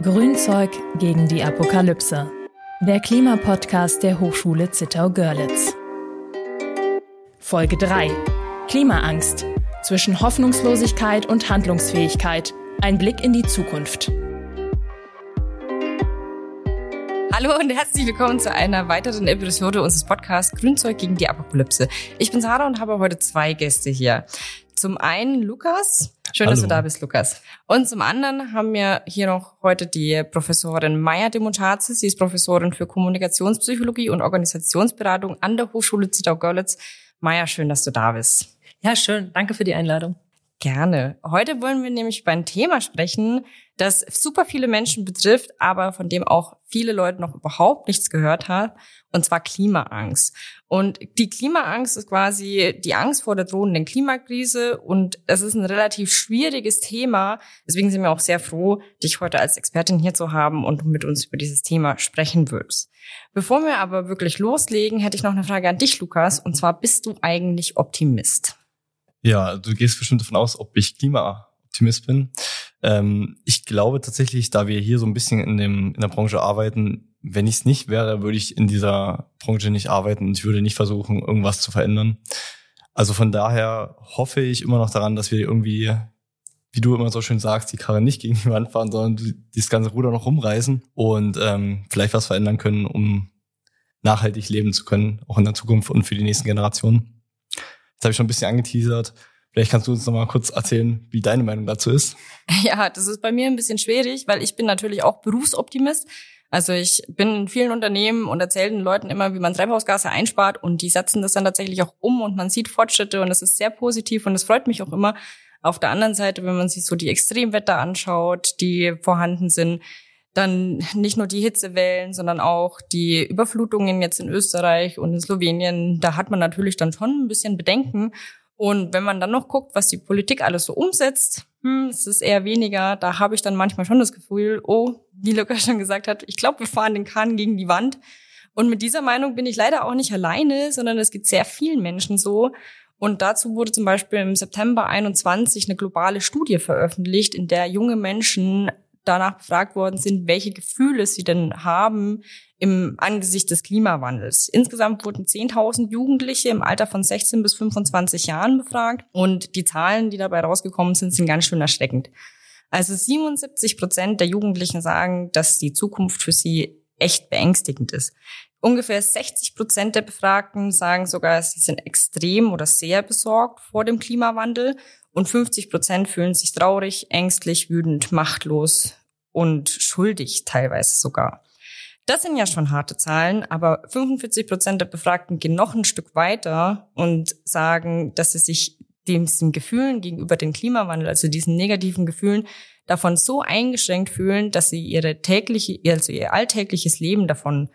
Grünzeug gegen die Apokalypse. Der Klimapodcast der Hochschule Zittau-Görlitz. Folge 3. Klimaangst. Zwischen Hoffnungslosigkeit und Handlungsfähigkeit. Ein Blick in die Zukunft. Hallo und herzlich willkommen zu einer weiteren Episode unseres Podcasts Grünzeug gegen die Apokalypse. Ich bin Sarah und habe heute zwei Gäste hier. Zum einen Lukas. Schön, Hallo. dass du da bist, Lukas. Und zum anderen haben wir hier noch heute die Professorin Maya de Mutaze. Sie ist Professorin für Kommunikationspsychologie und Organisationsberatung an der Hochschule Zittau-Görlitz. Maya, schön, dass du da bist. Ja, schön. Danke für die Einladung. Gerne. Heute wollen wir nämlich über ein Thema sprechen, das super viele Menschen betrifft, aber von dem auch viele Leute noch überhaupt nichts gehört haben, und zwar Klimaangst. Und die Klimaangst ist quasi die Angst vor der drohenden Klimakrise und es ist ein relativ schwieriges Thema. Deswegen sind wir auch sehr froh, dich heute als Expertin hier zu haben und mit uns über dieses Thema sprechen würdest. Bevor wir aber wirklich loslegen, hätte ich noch eine Frage an dich, Lukas, und zwar bist du eigentlich Optimist? Ja, du gehst bestimmt davon aus, ob ich Klimaoptimist bin. Ähm, ich glaube tatsächlich, da wir hier so ein bisschen in, dem, in der Branche arbeiten, wenn ich es nicht wäre, würde ich in dieser Branche nicht arbeiten und ich würde nicht versuchen, irgendwas zu verändern. Also von daher hoffe ich immer noch daran, dass wir irgendwie, wie du immer so schön sagst, die Karre nicht gegen die Wand fahren, sondern dieses ganze Ruder noch rumreißen und ähm, vielleicht was verändern können, um nachhaltig leben zu können, auch in der Zukunft und für die nächsten Generationen. Das habe ich schon ein bisschen angeteasert. Vielleicht kannst du uns noch mal kurz erzählen, wie deine Meinung dazu ist. Ja, das ist bei mir ein bisschen schwierig, weil ich bin natürlich auch Berufsoptimist. Also ich bin in vielen Unternehmen und erzähle den Leuten immer, wie man Treibhausgase einspart und die setzen das dann tatsächlich auch um und man sieht Fortschritte und das ist sehr positiv und das freut mich auch immer. Auf der anderen Seite, wenn man sich so die Extremwetter anschaut, die vorhanden sind, dann nicht nur die Hitzewellen, sondern auch die Überflutungen jetzt in Österreich und in Slowenien. Da hat man natürlich dann schon ein bisschen Bedenken. Und wenn man dann noch guckt, was die Politik alles so umsetzt, hm, es ist eher weniger. Da habe ich dann manchmal schon das Gefühl, oh, wie Lukas schon gesagt hat, ich glaube, wir fahren den Kahn gegen die Wand. Und mit dieser Meinung bin ich leider auch nicht alleine, sondern es gibt sehr vielen Menschen so. Und dazu wurde zum Beispiel im September 21 eine globale Studie veröffentlicht, in der junge Menschen danach befragt worden sind, welche Gefühle sie denn haben im Angesicht des Klimawandels. Insgesamt wurden 10.000 Jugendliche im Alter von 16 bis 25 Jahren befragt und die Zahlen, die dabei rausgekommen sind, sind ganz schön erschreckend. Also 77 Prozent der Jugendlichen sagen, dass die Zukunft für sie echt beängstigend ist. Ungefähr 60 Prozent der Befragten sagen sogar, sie sind extrem oder sehr besorgt vor dem Klimawandel und 50 Prozent fühlen sich traurig, ängstlich, wütend, machtlos und schuldig teilweise sogar. Das sind ja schon harte Zahlen, aber 45 Prozent der Befragten gehen noch ein Stück weiter und sagen, dass sie sich diesen Gefühlen gegenüber dem Klimawandel, also diesen negativen Gefühlen, davon so eingeschränkt fühlen, dass sie ihre tägliche, also ihr alltägliches Leben davon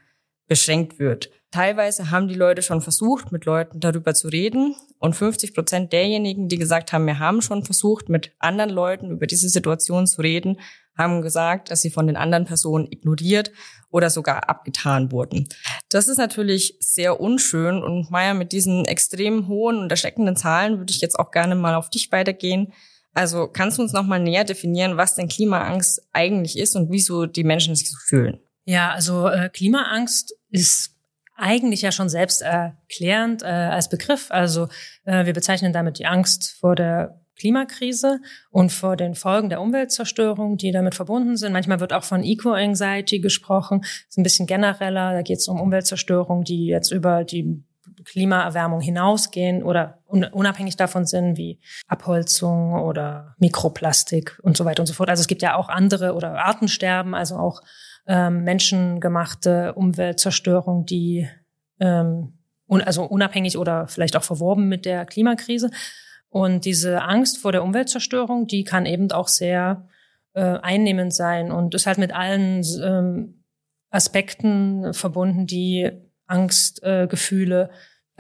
beschränkt wird. Teilweise haben die Leute schon versucht, mit Leuten darüber zu reden. Und 50 Prozent derjenigen, die gesagt haben, wir haben schon versucht, mit anderen Leuten über diese Situation zu reden, haben gesagt, dass sie von den anderen Personen ignoriert oder sogar abgetan wurden. Das ist natürlich sehr unschön. Und Maya, mit diesen extrem hohen und erschreckenden Zahlen würde ich jetzt auch gerne mal auf dich weitergehen. Also kannst du uns noch mal näher definieren, was denn Klimaangst eigentlich ist und wieso die Menschen sich so fühlen? Ja, also äh, Klimaangst ist eigentlich ja schon selbst erklärend äh, als Begriff. Also äh, wir bezeichnen damit die Angst vor der Klimakrise und vor den Folgen der Umweltzerstörung, die damit verbunden sind. Manchmal wird auch von Eco-Anxiety gesprochen. Das ist ein bisschen genereller. Da geht es um Umweltzerstörung, die jetzt über die Klimaerwärmung hinausgehen oder unabhängig davon sind, wie Abholzung oder Mikroplastik und so weiter und so fort. Also es gibt ja auch andere oder Artensterben, also auch ähm, menschengemachte Umweltzerstörung, die ähm, un also unabhängig oder vielleicht auch verworben mit der Klimakrise. Und diese Angst vor der Umweltzerstörung, die kann eben auch sehr äh, einnehmend sein und ist halt mit allen ähm, Aspekten verbunden, die Angstgefühle, äh,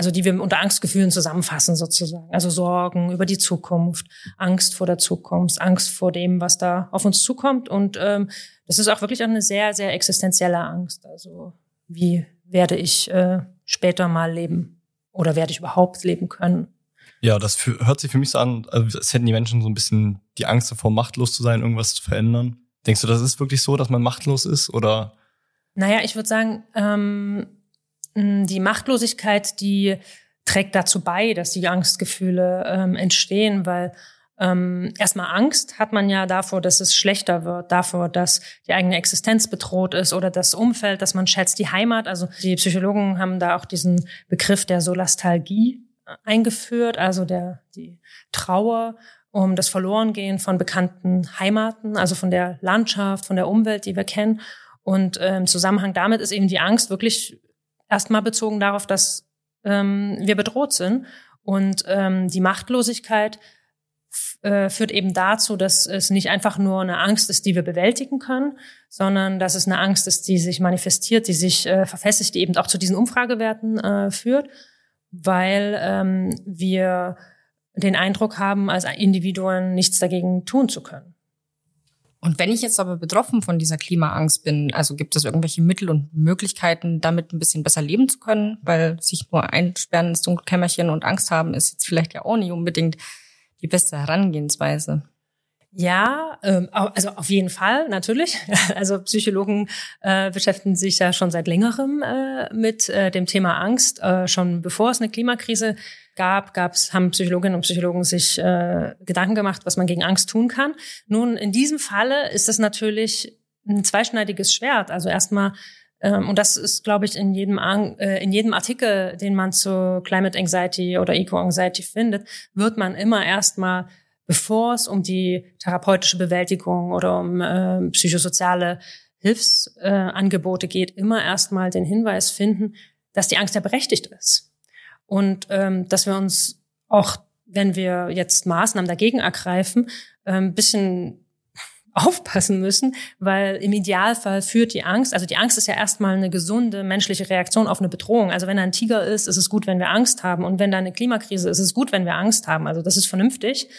also die wir unter Angstgefühlen zusammenfassen sozusagen. Also Sorgen über die Zukunft, Angst vor der Zukunft, Angst vor dem, was da auf uns zukommt. Und ähm, das ist auch wirklich eine sehr, sehr existenzielle Angst. Also wie werde ich äh, später mal leben oder werde ich überhaupt leben können? Ja, das für, hört sich für mich so an, als hätten die Menschen so ein bisschen die Angst davor, machtlos zu sein, irgendwas zu verändern. Denkst du, das ist wirklich so, dass man machtlos ist oder? Naja, ich würde sagen, ähm, die Machtlosigkeit, die trägt dazu bei, dass die Angstgefühle ähm, entstehen, weil ähm, erstmal Angst hat man ja davor, dass es schlechter wird, davor, dass die eigene Existenz bedroht ist oder das Umfeld, dass man schätzt, die Heimat. Also die Psychologen haben da auch diesen Begriff der Solastalgie äh, eingeführt, also der die Trauer um das Verlorengehen von bekannten Heimaten, also von der Landschaft, von der Umwelt, die wir kennen. Und äh, im Zusammenhang damit ist eben die Angst wirklich erstmal bezogen darauf, dass ähm, wir bedroht sind. Und ähm, die Machtlosigkeit äh, führt eben dazu, dass es nicht einfach nur eine Angst ist, die wir bewältigen können, sondern dass es eine Angst ist, die sich manifestiert, die sich äh, verfestigt, die eben auch zu diesen Umfragewerten äh, führt, weil ähm, wir den Eindruck haben, als Individuen nichts dagegen tun zu können. Und wenn ich jetzt aber betroffen von dieser Klimaangst bin, also gibt es irgendwelche Mittel und Möglichkeiten, damit ein bisschen besser leben zu können? Weil sich nur einsperren ins Dunkelkämmerchen und Angst haben, ist jetzt vielleicht ja auch nicht unbedingt die beste Herangehensweise. Ja, ähm, also auf jeden Fall natürlich. Also Psychologen äh, beschäftigen sich ja schon seit längerem äh, mit äh, dem Thema Angst. Äh, schon bevor es eine Klimakrise gab, gab's, haben Psychologinnen und Psychologen sich äh, Gedanken gemacht, was man gegen Angst tun kann. Nun, in diesem Falle ist es natürlich ein zweischneidiges Schwert. Also erstmal ähm, und das ist, glaube ich, in jedem, äh, in jedem Artikel, den man zu Climate Anxiety oder Eco-Anxiety findet, wird man immer erstmal, bevor es um die therapeutische Bewältigung oder um äh, psychosoziale Hilfsangebote äh, geht, immer erstmal den Hinweis finden, dass die Angst ja berechtigt ist. Und ähm, dass wir uns auch, wenn wir jetzt Maßnahmen dagegen ergreifen, ein ähm, bisschen aufpassen müssen, weil im Idealfall führt die Angst, also die Angst ist ja erstmal eine gesunde menschliche Reaktion auf eine Bedrohung. Also wenn da ein Tiger ist, ist es gut, wenn wir Angst haben. Und wenn da eine Klimakrise ist, ist es gut, wenn wir Angst haben. Also das ist vernünftig,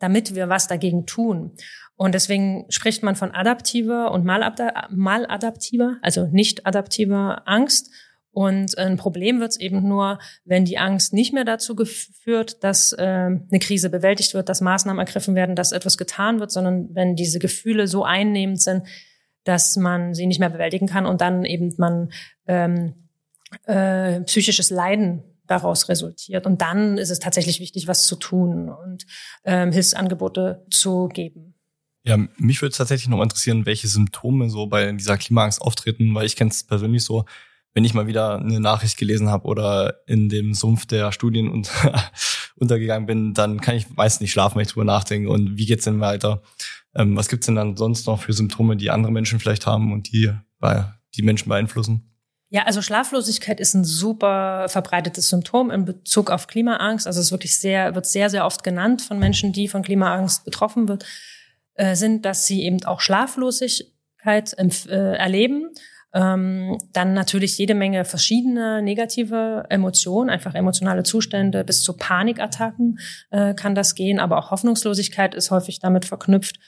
damit wir was dagegen tun. Und deswegen spricht man von adaptiver und maladaptiver, also nicht adaptiver Angst. Und ein Problem wird es eben nur, wenn die Angst nicht mehr dazu geführt, dass äh, eine Krise bewältigt wird, dass Maßnahmen ergriffen werden, dass etwas getan wird, sondern wenn diese Gefühle so einnehmend sind, dass man sie nicht mehr bewältigen kann und dann eben man ähm, äh, psychisches Leiden daraus resultiert. Und dann ist es tatsächlich wichtig, was zu tun und ähm, Hilfsangebote zu geben. Ja, mich würde tatsächlich noch interessieren, welche Symptome so bei dieser Klimaangst auftreten, weil ich kenne es persönlich so, wenn ich mal wieder eine Nachricht gelesen habe oder in dem Sumpf der Studien und untergegangen bin, dann kann ich meist nicht schlafen, wenn ich drüber nachdenke. Und wie geht's denn weiter? Ähm, was gibt's denn dann sonst noch für Symptome, die andere Menschen vielleicht haben und die bei, die Menschen beeinflussen? Ja, also Schlaflosigkeit ist ein super verbreitetes Symptom in Bezug auf Klimaangst. Also es wirklich sehr, wird sehr, sehr oft genannt von Menschen, die von Klimaangst betroffen wird, äh, sind, dass sie eben auch Schlaflosigkeit äh, erleben ähm, dann natürlich jede Menge verschiedene negative Emotionen, einfach emotionale Zustände bis zu Panikattacken äh, kann das gehen, aber auch Hoffnungslosigkeit ist häufig damit verknüpft.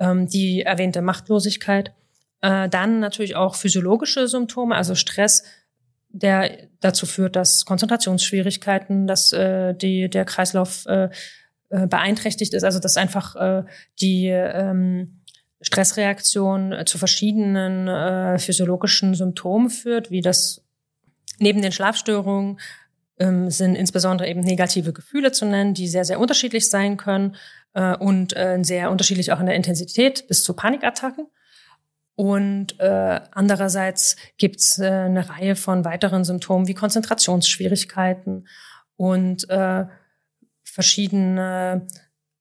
Ähm, die erwähnte Machtlosigkeit. Äh, dann natürlich auch physiologische Symptome, also Stress, der dazu führt, dass Konzentrationsschwierigkeiten, dass äh, die, der Kreislauf äh, äh beeinträchtigt ist, also dass einfach äh, die ähm, Stressreaktion äh, zu verschiedenen äh, physiologischen Symptomen führt, wie das neben den Schlafstörungen ähm, sind insbesondere eben negative Gefühle zu nennen, die sehr, sehr unterschiedlich sein können äh, und äh, sehr unterschiedlich auch in der Intensität bis zu Panikattacken. Und äh, andererseits gibt's äh, eine Reihe von weiteren Symptomen wie Konzentrationsschwierigkeiten und äh, verschiedene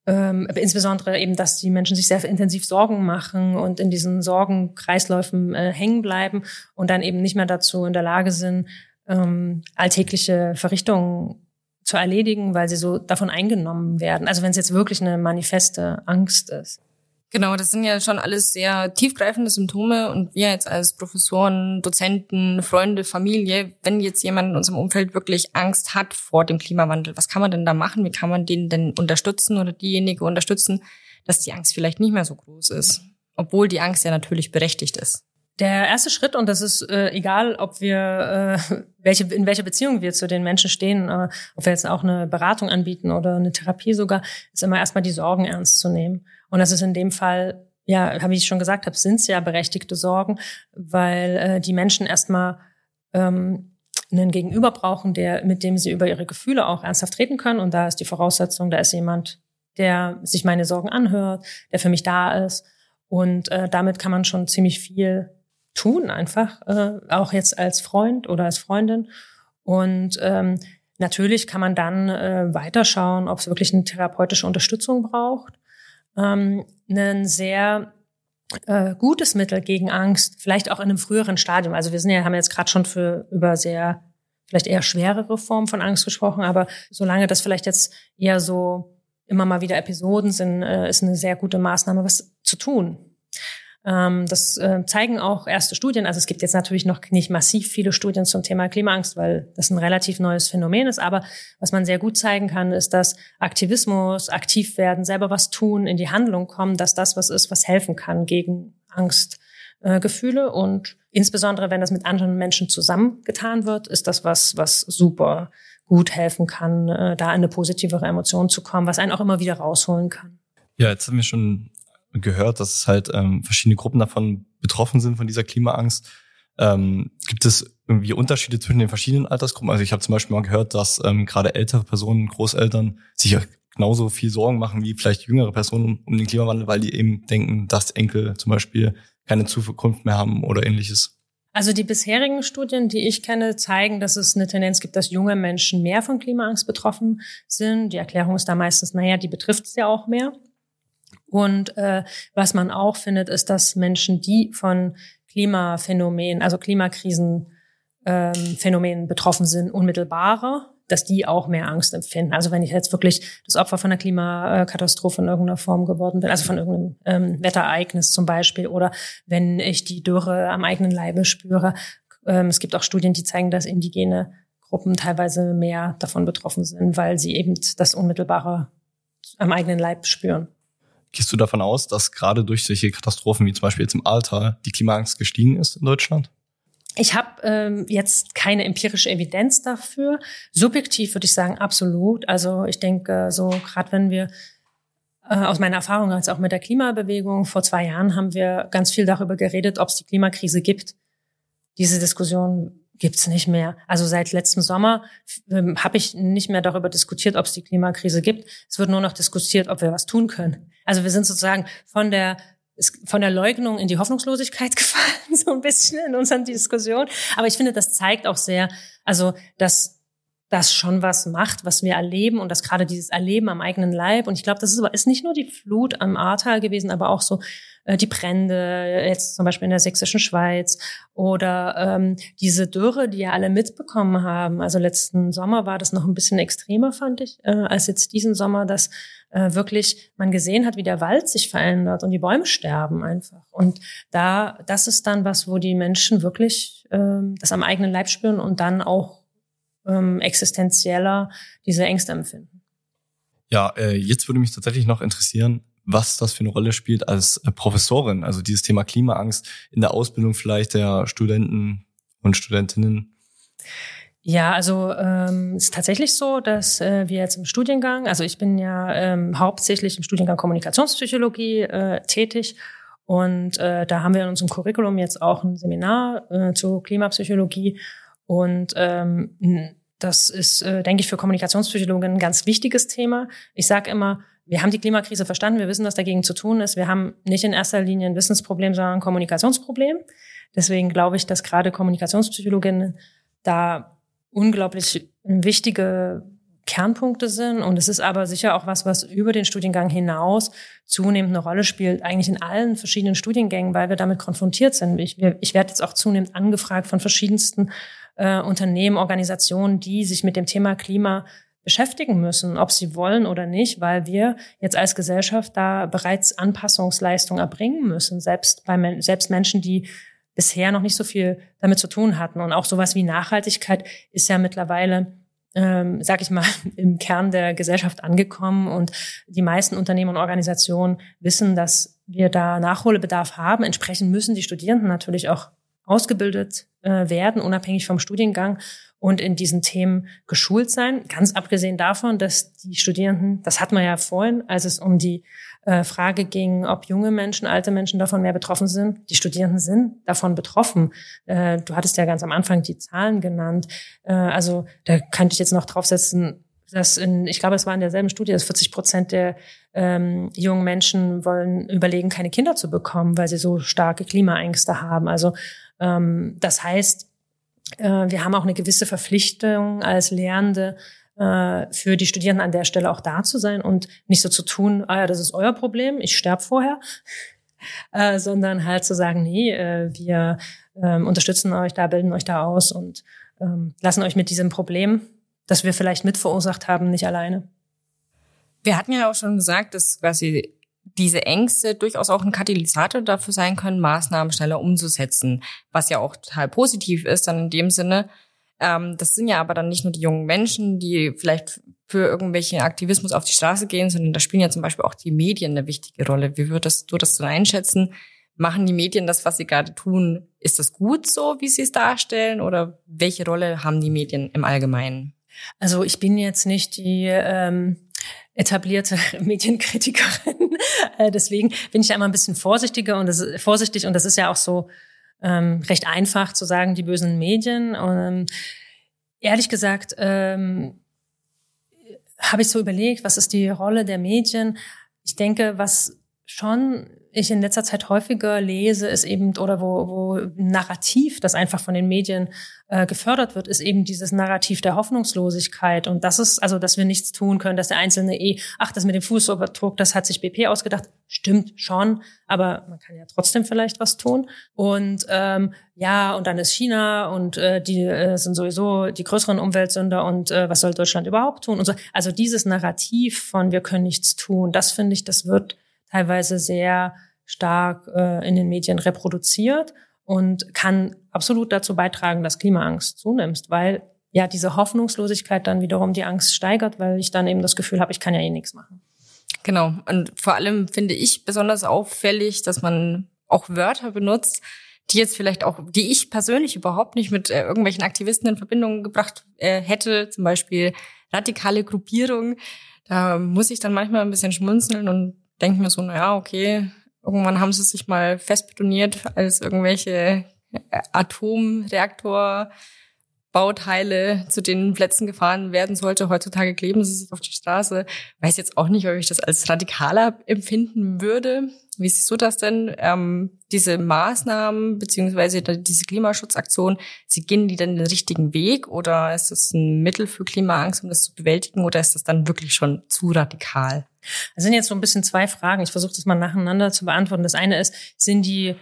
ähm, insbesondere eben, dass die Menschen sich sehr intensiv Sorgen machen und in diesen Sorgenkreisläufen äh, hängen bleiben und dann eben nicht mehr dazu in der Lage sind, ähm, alltägliche Verrichtungen zu erledigen, weil sie so davon eingenommen werden. Also wenn es jetzt wirklich eine manifeste Angst ist. Genau, das sind ja schon alles sehr tiefgreifende Symptome und wir jetzt als Professoren, Dozenten, Freunde, Familie, wenn jetzt jemand in unserem Umfeld wirklich Angst hat vor dem Klimawandel, was kann man denn da machen? Wie kann man den denn unterstützen oder diejenige unterstützen, dass die Angst vielleicht nicht mehr so groß ist? Obwohl die Angst ja natürlich berechtigt ist. Der erste Schritt, und das ist äh, egal, ob wir äh, welche in welcher Beziehung wir zu den Menschen stehen, äh, ob wir jetzt auch eine Beratung anbieten oder eine Therapie sogar, ist immer erstmal die Sorgen ernst zu nehmen. Und das ist in dem Fall ja, wie ich schon gesagt habe, sind es ja berechtigte Sorgen, weil äh, die Menschen erstmal ähm, einen Gegenüber brauchen, der, mit dem sie über ihre Gefühle auch ernsthaft reden können. Und da ist die Voraussetzung, da ist jemand, der sich meine Sorgen anhört, der für mich da ist. Und äh, damit kann man schon ziemlich viel tun, einfach, äh, auch jetzt als Freund oder als Freundin. Und ähm, natürlich kann man dann äh, weiterschauen, ob es wirklich eine therapeutische Unterstützung braucht. Ähm, ein sehr äh, gutes Mittel gegen Angst, vielleicht auch in einem früheren Stadium. Also wir sind ja, haben jetzt gerade schon für über sehr vielleicht eher schwerere Formen von Angst gesprochen, aber solange das vielleicht jetzt eher so immer mal wieder Episoden sind, äh, ist eine sehr gute Maßnahme, was zu tun. Ähm, das äh, zeigen auch erste Studien. Also es gibt jetzt natürlich noch nicht massiv viele Studien zum Thema Klimaangst, weil das ein relativ neues Phänomen ist. Aber was man sehr gut zeigen kann, ist, dass Aktivismus, aktiv werden, selber was tun, in die Handlung kommen, dass das was ist, was helfen kann gegen Angstgefühle. Und insbesondere, wenn das mit anderen Menschen zusammengetan wird, ist das was, was super gut helfen kann, äh, da in eine positivere Emotion zu kommen, was einen auch immer wieder rausholen kann. Ja, jetzt haben wir schon gehört, dass es halt ähm, verschiedene Gruppen davon betroffen sind von dieser Klimaangst. Ähm, gibt es irgendwie Unterschiede zwischen den verschiedenen Altersgruppen? Also ich habe zum Beispiel mal gehört, dass ähm, gerade ältere Personen, Großeltern sich genauso viel Sorgen machen wie vielleicht jüngere Personen um, den Klimawandel, weil die eben denken, dass Enkel zum Beispiel keine Zukunft mehr haben oder ähnliches. Also die bisherigen Studien, die ich kenne, zeigen, dass es eine Tendenz gibt, dass junge Menschen mehr von Klimaangst betroffen sind. Die Erklärung ist da meistens, naja, die betrifft es ja auch mehr. Und äh, was man auch findet, ist, dass Menschen, die von Klimaphänomenen, also Klimakrisenphänomenen ähm, betroffen sind, unmittelbarer, dass die auch mehr Angst empfinden. Also wenn ich jetzt wirklich das Opfer von einer Klimakatastrophe in irgendeiner Form geworden bin, also von irgendeinem ähm, Wetterereignis zum Beispiel, oder wenn ich die Dürre am eigenen Leibe spüre. Ähm, es gibt auch Studien, die zeigen, dass indigene Gruppen teilweise mehr davon betroffen sind, weil sie eben das Unmittelbare am eigenen Leib spüren. Gehst du davon aus, dass gerade durch solche Katastrophen wie zum Beispiel jetzt im Alter die Klimaangst gestiegen ist in Deutschland? Ich habe ähm, jetzt keine empirische Evidenz dafür. Subjektiv würde ich sagen, absolut. Also ich denke, so gerade wenn wir äh, aus meiner Erfahrung als auch mit der Klimabewegung vor zwei Jahren haben wir ganz viel darüber geredet, ob es die Klimakrise gibt. Diese Diskussion gibt's nicht mehr. Also seit letztem Sommer ähm, habe ich nicht mehr darüber diskutiert, ob es die Klimakrise gibt. Es wird nur noch diskutiert, ob wir was tun können. Also wir sind sozusagen von der von der Leugnung in die Hoffnungslosigkeit gefallen, so ein bisschen in unseren Diskussionen. Aber ich finde, das zeigt auch sehr, also dass das schon was macht, was wir erleben und das gerade dieses Erleben am eigenen Leib. Und ich glaube, das ist, ist nicht nur die Flut am Ahrtal gewesen, aber auch so äh, die Brände, jetzt zum Beispiel in der sächsischen Schweiz oder ähm, diese Dürre, die ja alle mitbekommen haben. Also letzten Sommer war das noch ein bisschen extremer, fand ich, äh, als jetzt diesen Sommer, dass äh, wirklich man gesehen hat, wie der Wald sich verändert und die Bäume sterben einfach. Und da, das ist dann was, wo die Menschen wirklich äh, das am eigenen Leib spüren und dann auch ähm, existenzieller diese Ängste empfinden. Ja, äh, jetzt würde mich tatsächlich noch interessieren, was das für eine Rolle spielt als äh, Professorin, also dieses Thema Klimaangst in der Ausbildung vielleicht der Studenten und Studentinnen. Ja, also ähm, ist tatsächlich so, dass äh, wir jetzt im Studiengang, also ich bin ja ähm, hauptsächlich im Studiengang Kommunikationspsychologie äh, tätig und äh, da haben wir in unserem Curriculum jetzt auch ein Seminar äh, zur Klimapsychologie und ähm, das ist, äh, denke ich, für Kommunikationspsychologen ein ganz wichtiges Thema. Ich sage immer, wir haben die Klimakrise verstanden, wir wissen, was dagegen zu tun ist. Wir haben nicht in erster Linie ein Wissensproblem, sondern ein Kommunikationsproblem. Deswegen glaube ich, dass gerade Kommunikationspsychologinnen da unglaublich wichtige Kernpunkte sind. Und es ist aber sicher auch was, was über den Studiengang hinaus zunehmend eine Rolle spielt, eigentlich in allen verschiedenen Studiengängen, weil wir damit konfrontiert sind. Ich, ich werde jetzt auch zunehmend angefragt von verschiedensten äh, Unternehmen, Organisationen, die sich mit dem Thema Klima beschäftigen müssen, ob sie wollen oder nicht, weil wir jetzt als Gesellschaft da bereits Anpassungsleistungen erbringen müssen, selbst bei selbst Menschen, die bisher noch nicht so viel damit zu tun hatten. Und auch sowas wie Nachhaltigkeit ist ja mittlerweile ähm, sag ich mal, im Kern der Gesellschaft angekommen und die meisten Unternehmen und Organisationen wissen, dass wir da Nachholbedarf haben. Entsprechend müssen die Studierenden natürlich auch ausgebildet äh, werden, unabhängig vom Studiengang und in diesen Themen geschult sein. Ganz abgesehen davon, dass die Studierenden, das hat man ja vorhin, als es um die äh, Frage ging, ob junge Menschen, alte Menschen davon mehr betroffen sind. Die Studierenden sind davon betroffen. Äh, du hattest ja ganz am Anfang die Zahlen genannt. Äh, also da könnte ich jetzt noch draufsetzen, dass in, ich glaube, es war in derselben Studie, dass 40 Prozent der ähm, jungen Menschen wollen überlegen, keine Kinder zu bekommen, weil sie so starke Klimaängste haben. Also das heißt, äh, wir haben auch eine gewisse Verpflichtung als Lehrende äh, für die Studierenden an der Stelle auch da zu sein und nicht so zu tun, ah ja, das ist euer Problem, ich sterbe vorher, äh, sondern halt zu sagen, nee, äh, wir ähm, unterstützen euch da, bilden euch da aus und ähm, lassen euch mit diesem Problem das wir vielleicht mitverursacht haben, nicht alleine. Wir hatten ja auch schon gesagt, dass quasi diese Ängste durchaus auch ein Katalysator dafür sein können, Maßnahmen schneller umzusetzen, was ja auch total positiv ist, dann in dem Sinne. Ähm, das sind ja aber dann nicht nur die jungen Menschen, die vielleicht für irgendwelchen Aktivismus auf die Straße gehen, sondern da spielen ja zum Beispiel auch die Medien eine wichtige Rolle. Wie würdest du das dann einschätzen? Machen die Medien das, was sie gerade tun? Ist das gut so, wie sie es darstellen? Oder welche Rolle haben die Medien im Allgemeinen? Also ich bin jetzt nicht die ähm, etablierte Medienkritikerin, äh, deswegen bin ich da immer ein bisschen vorsichtiger und das vorsichtig und das ist ja auch so ähm, recht einfach zu sagen, die bösen Medien. Und ähm, ehrlich gesagt ähm, habe ich so überlegt, was ist die Rolle der Medien? Ich denke, was schon ich in letzter Zeit häufiger lese, ist eben, oder wo, wo Narrativ, das einfach von den Medien äh, gefördert wird, ist eben dieses Narrativ der Hoffnungslosigkeit. Und das ist, also, dass wir nichts tun können, dass der Einzelne eh, ach, das mit dem Fußabdruck, das hat sich BP ausgedacht. Stimmt schon, aber man kann ja trotzdem vielleicht was tun. Und ähm, ja, und dann ist China und äh, die äh, sind sowieso die größeren Umweltsünder und äh, was soll Deutschland überhaupt tun? Und so. Also dieses Narrativ von wir können nichts tun, das finde ich, das wird teilweise sehr stark äh, in den Medien reproduziert und kann absolut dazu beitragen, dass Klimaangst zunimmt, weil ja diese Hoffnungslosigkeit dann wiederum die Angst steigert, weil ich dann eben das Gefühl habe, ich kann ja eh nichts machen. Genau. Und vor allem finde ich besonders auffällig, dass man auch Wörter benutzt, die jetzt vielleicht auch, die ich persönlich überhaupt nicht mit äh, irgendwelchen Aktivisten in Verbindung gebracht äh, hätte, zum Beispiel radikale Gruppierung. Da muss ich dann manchmal ein bisschen schmunzeln und denke mir so, na ja, okay, irgendwann haben sie sich mal festbetoniert als irgendwelche äh, Atomreaktor Bauteile zu den Plätzen gefahren werden sollte. Heutzutage kleben sie sich auf die Straße. Weiß jetzt auch nicht, ob ich das als radikaler empfinden würde. Wie siehst du das denn? Ähm, diese Maßnahmen beziehungsweise diese Klimaschutzaktion, sie gehen die denn den richtigen Weg oder ist das ein Mittel für Klimaangst, um das zu bewältigen oder ist das dann wirklich schon zu radikal? Das sind jetzt so ein bisschen zwei Fragen. Ich versuche das mal nacheinander zu beantworten. Das eine ist, sind die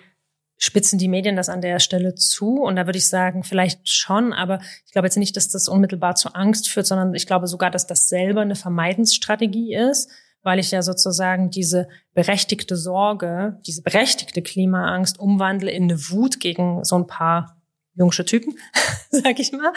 spitzen die Medien das an der Stelle zu? Und da würde ich sagen, vielleicht schon, aber ich glaube jetzt nicht, dass das unmittelbar zu Angst führt, sondern ich glaube sogar, dass das selber eine Vermeidensstrategie ist, weil ich ja sozusagen diese berechtigte Sorge, diese berechtigte Klimaangst umwandle in eine Wut gegen so ein paar jungsche Typen, sag ich mal.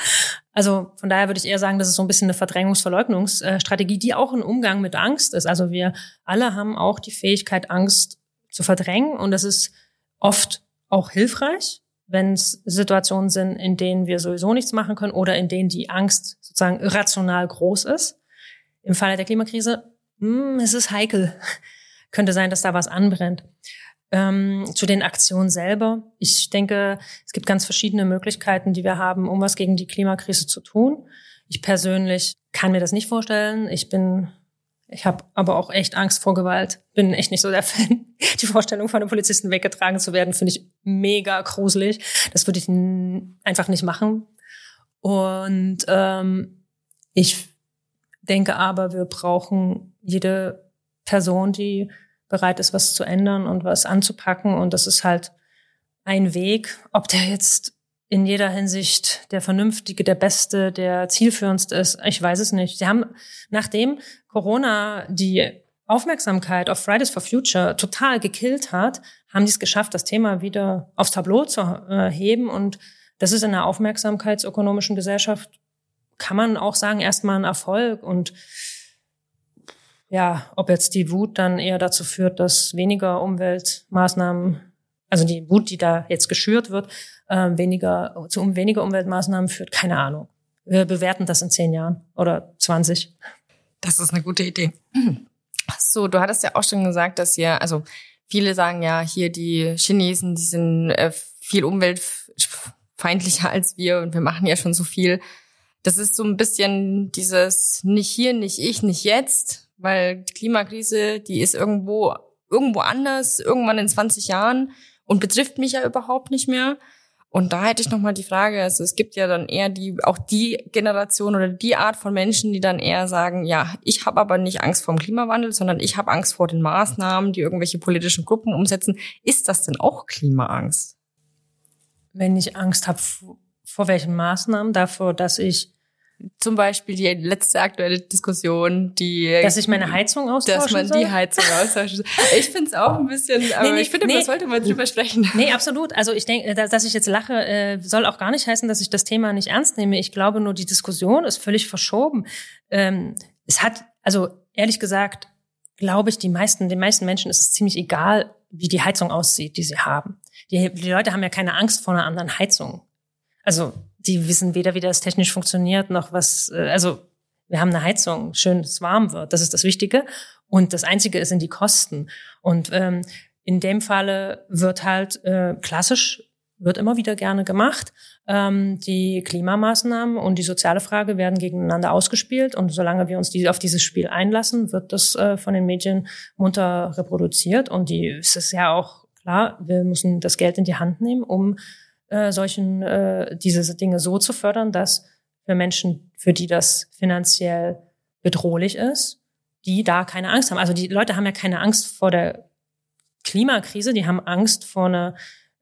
Also von daher würde ich eher sagen, das ist so ein bisschen eine Verdrängungsverleugnungsstrategie, die auch ein Umgang mit Angst ist. Also wir alle haben auch die Fähigkeit, Angst zu verdrängen und das ist oft auch hilfreich, wenn es Situationen sind, in denen wir sowieso nichts machen können oder in denen die Angst sozusagen irrational groß ist. Im Falle der Klimakrise, hm, es ist heikel. Könnte sein, dass da was anbrennt. Ähm, zu den Aktionen selber. Ich denke, es gibt ganz verschiedene Möglichkeiten, die wir haben, um was gegen die Klimakrise zu tun. Ich persönlich kann mir das nicht vorstellen. Ich bin ich habe aber auch echt Angst vor Gewalt. Bin echt nicht so der Fan. Die Vorstellung von einem Polizisten weggetragen zu werden, finde ich mega gruselig. Das würde ich einfach nicht machen. Und ähm, ich denke aber, wir brauchen jede Person, die bereit ist, was zu ändern und was anzupacken. Und das ist halt ein Weg, ob der jetzt in jeder Hinsicht der vernünftige, der beste, der zielführendste ist. Ich weiß es nicht. Sie haben, nachdem Corona die Aufmerksamkeit auf Fridays for Future total gekillt hat, haben die es geschafft, das Thema wieder aufs Tableau zu äh, heben. Und das ist in einer aufmerksamkeitsökonomischen Gesellschaft, kann man auch sagen, erstmal ein Erfolg. Und ja, ob jetzt die Wut dann eher dazu führt, dass weniger Umweltmaßnahmen also die Wut, die da jetzt geschürt wird, äh, weniger zu um, weniger Umweltmaßnahmen führt, keine Ahnung. Wir bewerten das in zehn Jahren oder 20. Das ist eine gute Idee. So, du hattest ja auch schon gesagt, dass ihr, also viele sagen ja hier, die Chinesen, die sind äh, viel umweltfeindlicher als wir und wir machen ja schon so viel. Das ist so ein bisschen dieses nicht hier, nicht ich, nicht jetzt, weil die Klimakrise, die ist irgendwo irgendwo anders, irgendwann in 20 Jahren und betrifft mich ja überhaupt nicht mehr. Und da hätte ich noch mal die Frage, also es gibt ja dann eher die auch die Generation oder die Art von Menschen, die dann eher sagen, ja, ich habe aber nicht Angst vor dem Klimawandel, sondern ich habe Angst vor den Maßnahmen, die irgendwelche politischen Gruppen umsetzen. Ist das denn auch Klimaangst? Wenn ich Angst habe, vor welchen Maßnahmen? Davor, dass ich zum Beispiel die letzte aktuelle Diskussion, die dass ich meine Heizung austauschen dass man soll? die Heizung austauschen soll. Ich finde es auch ein bisschen, aber nee, nee, ich finde, nee, man sollte mal drüber sprechen. Nee, absolut. Also ich denke, dass ich jetzt lache, äh, soll auch gar nicht heißen, dass ich das Thema nicht ernst nehme. Ich glaube nur, die Diskussion ist völlig verschoben. Ähm, es hat, also ehrlich gesagt, glaube ich, die meisten, den meisten Menschen ist es ziemlich egal, wie die Heizung aussieht, die sie haben. Die, die Leute haben ja keine Angst vor einer anderen Heizung. Also die wissen weder, wie das technisch funktioniert, noch was, äh, also wir haben eine Heizung, schön, dass es warm wird, das ist das Wichtige. Und das Einzige sind die Kosten. Und ähm, in dem Falle wird halt äh, klassisch, wird immer wieder gerne gemacht. Ähm, die Klimamaßnahmen und die soziale Frage werden gegeneinander ausgespielt. Und solange wir uns die, auf dieses Spiel einlassen, wird das äh, von den Medien munter reproduziert. Und die, es ist ja auch klar, wir müssen das Geld in die Hand nehmen, um äh, solchen äh, diese Dinge so zu fördern, dass für Menschen, für die das finanziell bedrohlich ist, die da keine Angst haben. Also die Leute haben ja keine Angst vor der Klimakrise, die haben Angst vor einer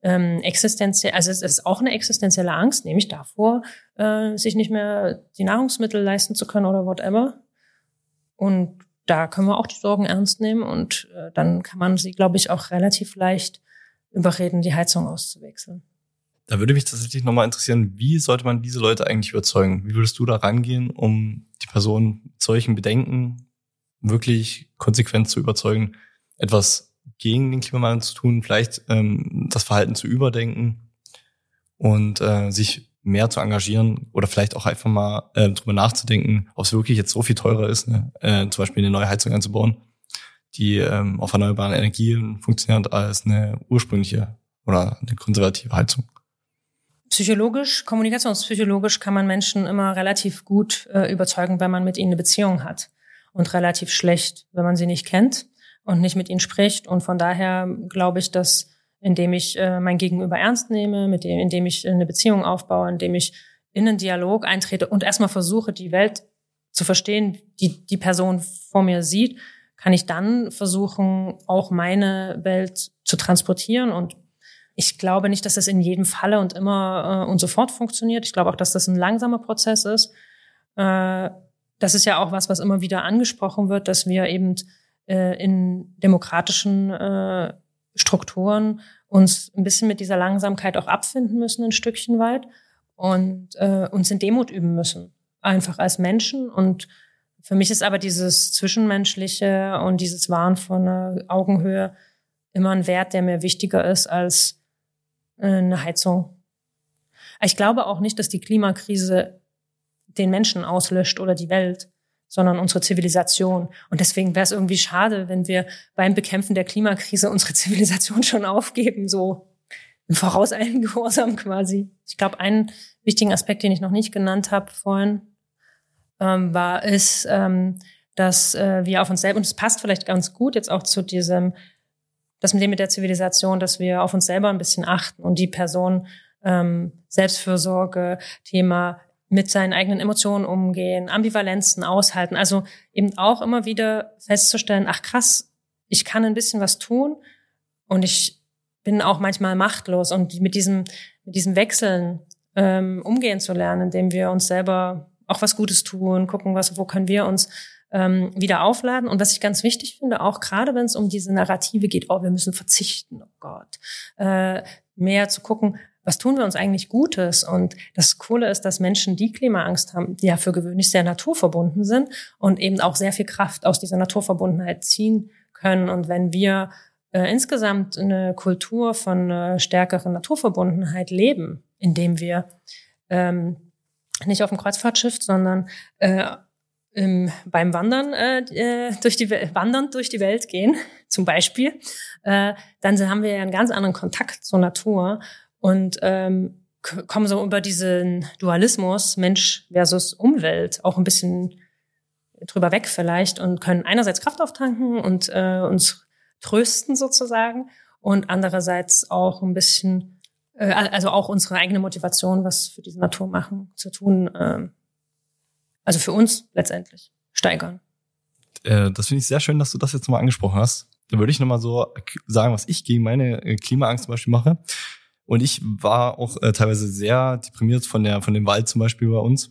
ähm, existenziell, also es ist auch eine existenzielle Angst, nämlich davor, äh, sich nicht mehr die Nahrungsmittel leisten zu können oder whatever. Und da können wir auch die Sorgen ernst nehmen und äh, dann kann man sie, glaube ich, auch relativ leicht überreden, die Heizung auszuwechseln. Da würde mich tatsächlich nochmal interessieren, wie sollte man diese Leute eigentlich überzeugen? Wie würdest du da rangehen, um die Person mit solchen Bedenken wirklich konsequent zu überzeugen, etwas gegen den Klimawandel zu tun, vielleicht ähm, das Verhalten zu überdenken und äh, sich mehr zu engagieren oder vielleicht auch einfach mal äh, drüber nachzudenken, ob es wirklich jetzt so viel teurer ist, ne? äh, zum Beispiel eine neue Heizung einzubauen, die ähm, auf erneuerbaren Energien funktioniert als eine ursprüngliche oder eine konservative Heizung. Psychologisch, kommunikationspsychologisch kann man Menschen immer relativ gut äh, überzeugen, wenn man mit ihnen eine Beziehung hat. Und relativ schlecht, wenn man sie nicht kennt und nicht mit ihnen spricht. Und von daher glaube ich, dass indem ich äh, mein Gegenüber ernst nehme, mit dem, indem ich eine Beziehung aufbaue, indem ich in einen Dialog eintrete und erstmal versuche, die Welt zu verstehen, die die Person vor mir sieht, kann ich dann versuchen, auch meine Welt zu transportieren und ich glaube nicht, dass das in jedem Falle und immer äh, und sofort funktioniert. Ich glaube auch, dass das ein langsamer Prozess ist. Äh, das ist ja auch was, was immer wieder angesprochen wird, dass wir eben äh, in demokratischen äh, Strukturen uns ein bisschen mit dieser Langsamkeit auch abfinden müssen, ein Stückchen weit und äh, uns in Demut üben müssen, einfach als Menschen. Und für mich ist aber dieses Zwischenmenschliche und dieses Wahren von Augenhöhe immer ein Wert, der mir wichtiger ist als eine Heizung. Ich glaube auch nicht, dass die Klimakrise den Menschen auslöscht oder die Welt, sondern unsere Zivilisation. Und deswegen wäre es irgendwie schade, wenn wir beim Bekämpfen der Klimakrise unsere Zivilisation schon aufgeben, so im vorauseilenden Gehorsam quasi. Ich glaube, einen wichtigen Aspekt, den ich noch nicht genannt habe vorhin, ähm, war es, ähm, dass äh, wir auf uns selbst, und es passt vielleicht ganz gut jetzt auch zu diesem das mit dem mit der Zivilisation, dass wir auf uns selber ein bisschen achten und die Person ähm, Selbstfürsorge, Thema mit seinen eigenen Emotionen umgehen, Ambivalenzen aushalten. Also eben auch immer wieder festzustellen, ach krass, ich kann ein bisschen was tun und ich bin auch manchmal machtlos und mit diesem, mit diesem Wechseln ähm, umgehen zu lernen, indem wir uns selber auch was Gutes tun, gucken, was, wo können wir uns ähm, wieder aufladen. Und was ich ganz wichtig finde, auch gerade wenn es um diese Narrative geht, oh, wir müssen verzichten, oh Gott, äh, mehr zu gucken, was tun wir uns eigentlich Gutes? Und das Coole ist, dass Menschen, die Klimaangst haben, die ja für gewöhnlich sehr naturverbunden sind und eben auch sehr viel Kraft aus dieser Naturverbundenheit ziehen können. Und wenn wir äh, insgesamt eine Kultur von äh, stärkeren Naturverbundenheit leben, indem wir ähm, nicht auf dem Kreuzfahrtschiff, sondern äh, im, beim Wandern äh, äh durch die Wandern durch die Welt gehen, zum Beispiel, äh, dann haben wir ja einen ganz anderen Kontakt zur Natur und ähm, kommen so über diesen Dualismus Mensch versus Umwelt auch ein bisschen drüber weg vielleicht und können einerseits Kraft auftanken und äh, uns trösten sozusagen und andererseits auch ein bisschen, äh, also auch unsere eigene Motivation, was für diese Natur machen, zu tun, äh, also für uns letztendlich steigern. Äh, das finde ich sehr schön, dass du das jetzt mal angesprochen hast. Da würde ich nochmal so sagen, was ich gegen meine äh, Klimaangst zum Beispiel mache. Und ich war auch äh, teilweise sehr deprimiert von der von dem Wald zum Beispiel bei uns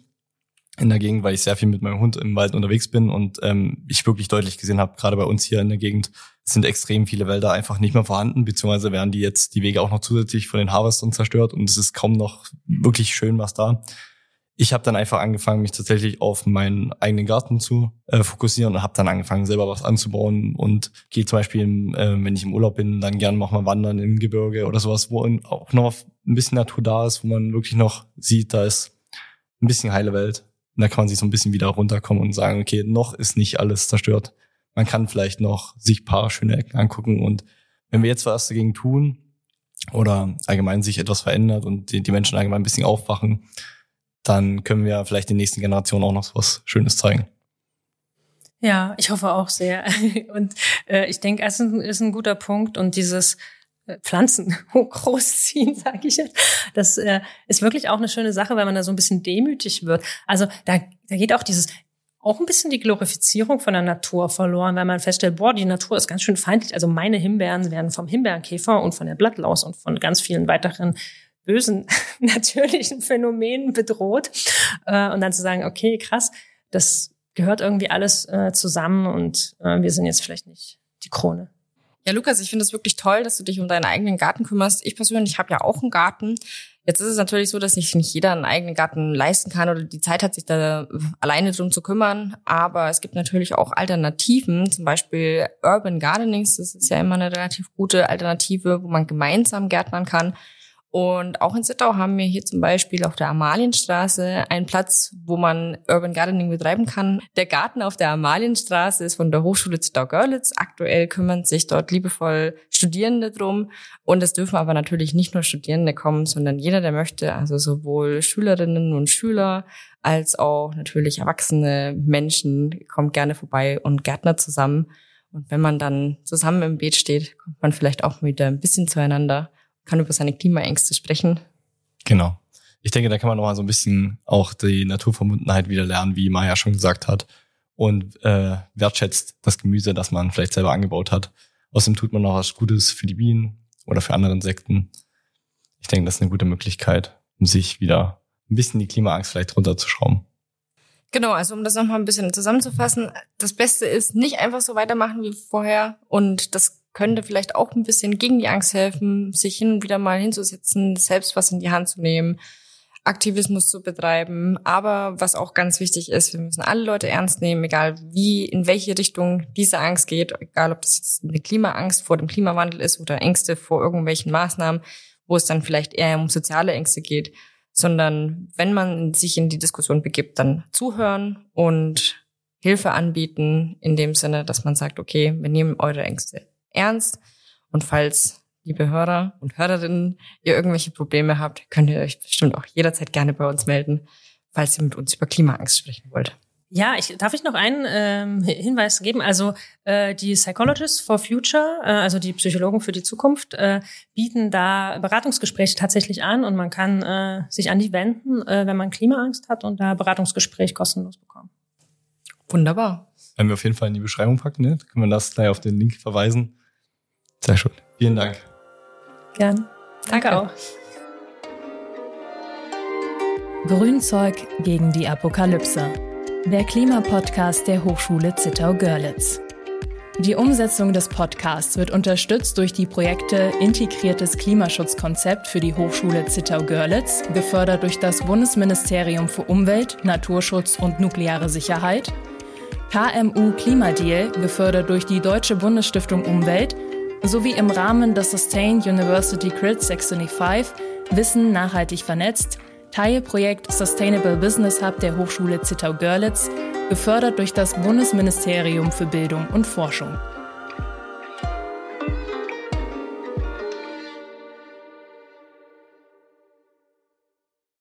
in der Gegend, weil ich sehr viel mit meinem Hund im Wald unterwegs bin und ähm, ich wirklich deutlich gesehen habe, gerade bei uns hier in der Gegend sind extrem viele Wälder einfach nicht mehr vorhanden, beziehungsweise werden die jetzt die Wege auch noch zusätzlich von den Harvestern zerstört und es ist kaum noch wirklich schön was da. Ich habe dann einfach angefangen, mich tatsächlich auf meinen eigenen Garten zu äh, fokussieren und habe dann angefangen, selber was anzubauen und gehe zum Beispiel, äh, wenn ich im Urlaub bin, dann gerne noch mal wandern im Gebirge oder sowas, wo auch noch ein bisschen Natur da ist, wo man wirklich noch sieht, da ist ein bisschen heile Welt und da kann man sich so ein bisschen wieder runterkommen und sagen, okay, noch ist nicht alles zerstört. Man kann vielleicht noch sich paar schöne Ecken angucken. Und wenn wir jetzt was dagegen tun oder allgemein sich etwas verändert und die, die Menschen allgemein ein bisschen aufwachen, dann können wir vielleicht den nächsten Generationen auch noch was Schönes zeigen. Ja, ich hoffe auch sehr. Und äh, ich denke, es ist ein, ist ein guter Punkt und dieses Pflanzen großziehen, sage ich jetzt. Das äh, ist wirklich auch eine schöne Sache, weil man da so ein bisschen demütig wird. Also da, da geht auch dieses auch ein bisschen die Glorifizierung von der Natur verloren, weil man feststellt, boah, die Natur ist ganz schön feindlich. Also meine Himbeeren werden vom Himbeerkäfer und von der Blattlaus und von ganz vielen weiteren bösen natürlichen Phänomenen bedroht. Äh, und dann zu sagen, okay, krass, das gehört irgendwie alles äh, zusammen und äh, wir sind jetzt vielleicht nicht die Krone. Ja, Lukas, ich finde es wirklich toll, dass du dich um deinen eigenen Garten kümmerst. Ich persönlich habe ja auch einen Garten. Jetzt ist es natürlich so, dass sich nicht jeder einen eigenen Garten leisten kann oder die Zeit hat, sich da alleine drum zu kümmern. Aber es gibt natürlich auch Alternativen, zum Beispiel Urban Gardenings. Das ist ja immer eine relativ gute Alternative, wo man gemeinsam gärtnern kann. Und auch in Zittau haben wir hier zum Beispiel auf der Amalienstraße einen Platz, wo man Urban Gardening betreiben kann. Der Garten auf der Amalienstraße ist von der Hochschule Zittau-Görlitz. Aktuell kümmern sich dort liebevoll Studierende drum. Und es dürfen aber natürlich nicht nur Studierende kommen, sondern jeder, der möchte, also sowohl Schülerinnen und Schüler als auch natürlich erwachsene Menschen, kommt gerne vorbei und Gärtner zusammen. Und wenn man dann zusammen im Beet steht, kommt man vielleicht auch wieder ein bisschen zueinander kann über seine Klimaängste sprechen. Genau. Ich denke, da kann man noch mal so ein bisschen auch die Naturverbundenheit wieder lernen, wie Maya schon gesagt hat. Und äh, wertschätzt das Gemüse, das man vielleicht selber angebaut hat. Außerdem tut man noch was Gutes für die Bienen oder für andere Insekten. Ich denke, das ist eine gute Möglichkeit, um sich wieder ein bisschen die Klimaangst vielleicht runterzuschrauben. Genau, also um das nochmal ein bisschen zusammenzufassen, das Beste ist, nicht einfach so weitermachen wie vorher und das könnte vielleicht auch ein bisschen gegen die Angst helfen, sich hin und wieder mal hinzusetzen, selbst was in die Hand zu nehmen, Aktivismus zu betreiben. Aber was auch ganz wichtig ist, wir müssen alle Leute ernst nehmen, egal wie, in welche Richtung diese Angst geht, egal ob das jetzt eine Klimaangst vor dem Klimawandel ist oder Ängste vor irgendwelchen Maßnahmen, wo es dann vielleicht eher um soziale Ängste geht, sondern wenn man sich in die Diskussion begibt, dann zuhören und Hilfe anbieten, in dem Sinne, dass man sagt, okay, wir nehmen eure Ängste ernst. Und falls, liebe Hörer und Hörerinnen, ihr irgendwelche Probleme habt, könnt ihr euch bestimmt auch jederzeit gerne bei uns melden, falls ihr mit uns über Klimaangst sprechen wollt. Ja, ich, darf ich noch einen ähm, Hinweis geben? Also äh, die Psychologists for Future, äh, also die Psychologen für die Zukunft, äh, bieten da Beratungsgespräche tatsächlich an und man kann äh, sich an die wenden, äh, wenn man Klimaangst hat und da Beratungsgespräch kostenlos bekommen. Wunderbar. Werden wir auf jeden Fall in die Beschreibung packen, ne? Können wir das gleich auf den Link verweisen. Sehr schön. Vielen Dank. Gern. Danke, Danke auch. Grünzeug gegen die Apokalypse. Der Klimapodcast der Hochschule Zittau-Görlitz. Die Umsetzung des Podcasts wird unterstützt durch die Projekte Integriertes Klimaschutzkonzept für die Hochschule Zittau-Görlitz, gefördert durch das Bundesministerium für Umwelt, Naturschutz und nukleare Sicherheit, KMU Klimadeal, gefördert durch die Deutsche Bundesstiftung Umwelt sowie im Rahmen des Sustain University Grid 625 Wissen nachhaltig vernetzt, Teilprojekt Sustainable Business Hub der Hochschule Zittau-Görlitz, gefördert durch das Bundesministerium für Bildung und Forschung.